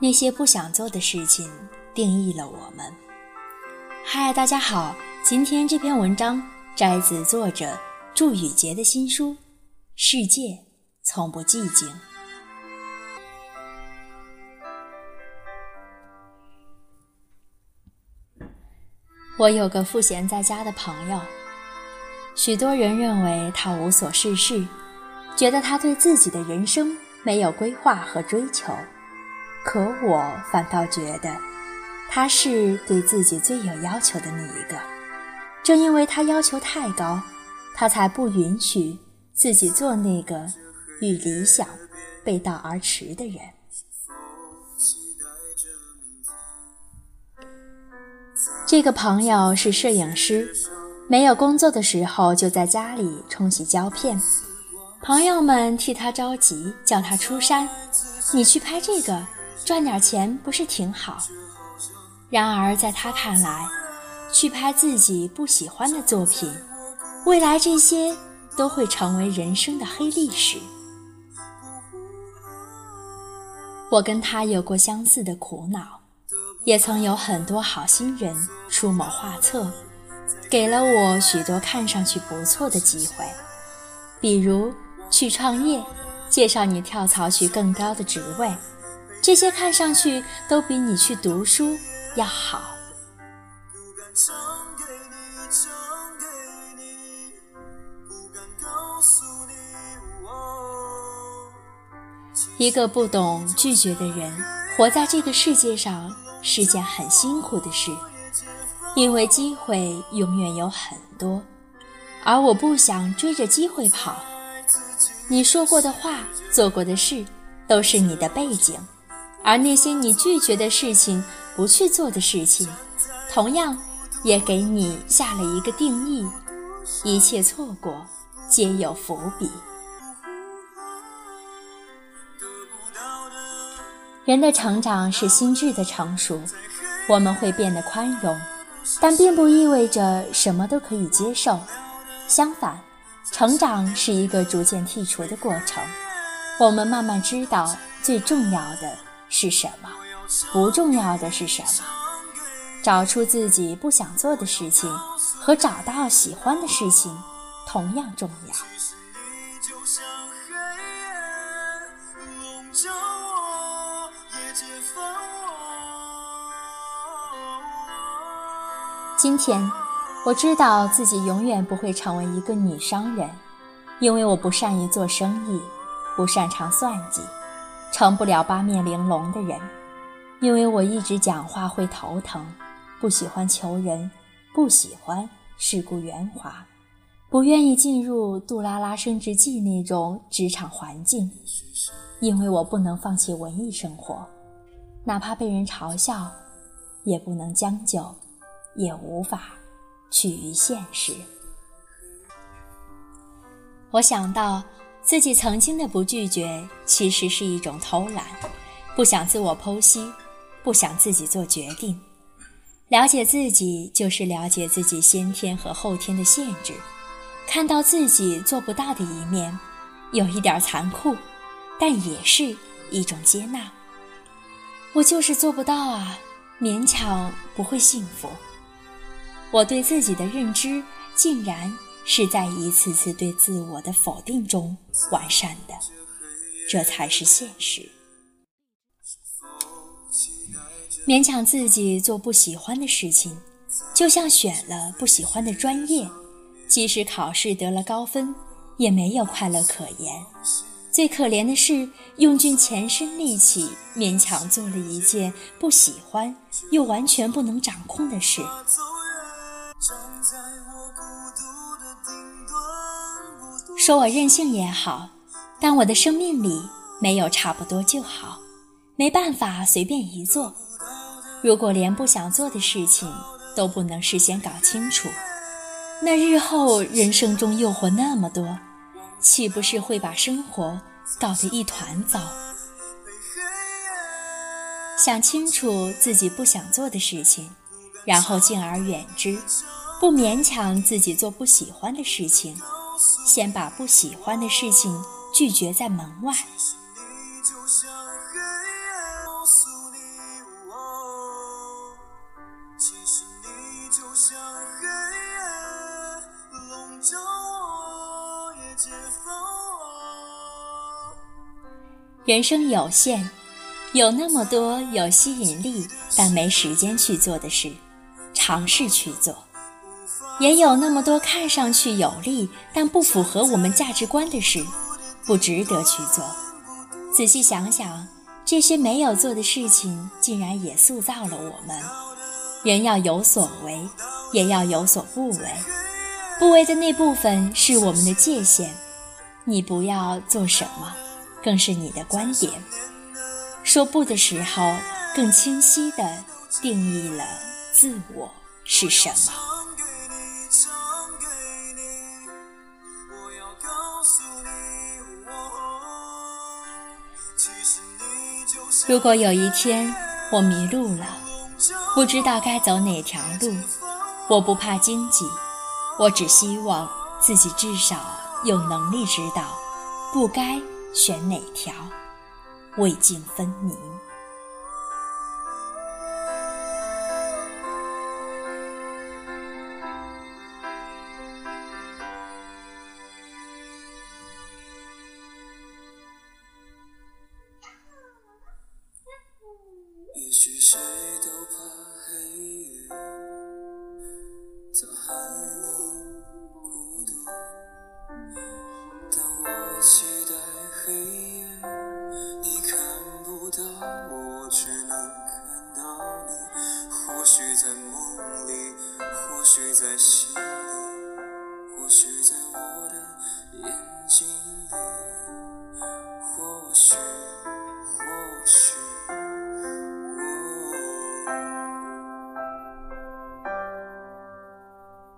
那些不想做的事情定义了我们。嗨，大家好，今天这篇文章摘自作者祝宇杰的新书《世界从不寂静》。我有个赋闲在家的朋友，许多人认为他无所事事，觉得他对自己的人生没有规划和追求。可我反倒觉得，他是对自己最有要求的那一个。正因为他要求太高，他才不允许自己做那个与理想背道而驰的人。这个朋友是摄影师，没有工作的时候就在家里冲洗胶片。朋友们替他着急，叫他出山，你去拍这个。赚点钱不是挺好？然而在他看来，去拍自己不喜欢的作品，未来这些都会成为人生的黑历史。我跟他有过相似的苦恼，也曾有很多好心人出谋划策，给了我许多看上去不错的机会，比如去创业，介绍你跳槽去更高的职位。这些看上去都比你去读书要好。一个不懂拒绝的人，活在这个世界上是件很辛苦的事，因为机会永远有很多，而我不想追着机会跑。你说过的话，做过的事，都是你的背景。而那些你拒绝的事情、不去做的事情，同样也给你下了一个定义：一切错过皆有伏笔。人的成长是心智的成熟，我们会变得宽容，但并不意味着什么都可以接受。相反，成长是一个逐渐剔除的过程。我们慢慢知道最重要的。是什么？不重要的是什么？找出自己不想做的事情和找到喜欢的事情同样重要。今天，我知道自己永远不会成为一个女商人，因为我不善于做生意，不擅长算计。成不了八面玲珑的人，因为我一直讲话会头疼，不喜欢求人，不喜欢世故圆滑，不愿意进入杜拉拉升职记那种职场环境，因为我不能放弃文艺生活，哪怕被人嘲笑，也不能将就，也无法趋于现实。我想到。自己曾经的不拒绝，其实是一种偷懒，不想自我剖析，不想自己做决定。了解自己，就是了解自己先天和后天的限制，看到自己做不到的一面，有一点残酷，但也是一种接纳。我就是做不到啊，勉强不会幸福。我对自己的认知，竟然。是在一次次对自我的否定中完善的，这才是现实。勉强自己做不喜欢的事情，就像选了不喜欢的专业，即使考试得了高分，也没有快乐可言。最可怜的是，用尽全身力气勉强做了一件不喜欢又完全不能掌控的事。说我任性也好，但我的生命里没有差不多就好，没办法随便一做。如果连不想做的事情都不能事先搞清楚，那日后人生中诱惑那么多，岂不是会把生活搞得一团糟？想清楚自己不想做的事情，然后敬而远之，不勉强自己做不喜欢的事情。先把不喜欢的事情拒绝在门外。人生有限，有那么多有吸引力但没时间去做的事，尝试去做；也有那么多看上去有利但不符合我们价值观的事，不值得去做。仔细想想，这些没有做的事情，竟然也塑造了我们。人要有所为，也要有所不为。不为的那部分是我们的界限。你不要做什么？更是你的观点。说不的时候，更清晰地定义了自我是什么。如果有一天我迷路了，不知道该走哪条路，我不怕荆棘，我只希望自己至少有能力知道，不该。选哪条？未尽分明。但我期待黑夜，你看不到我，却能看到你，或许在梦里，或许在心里。或许在我。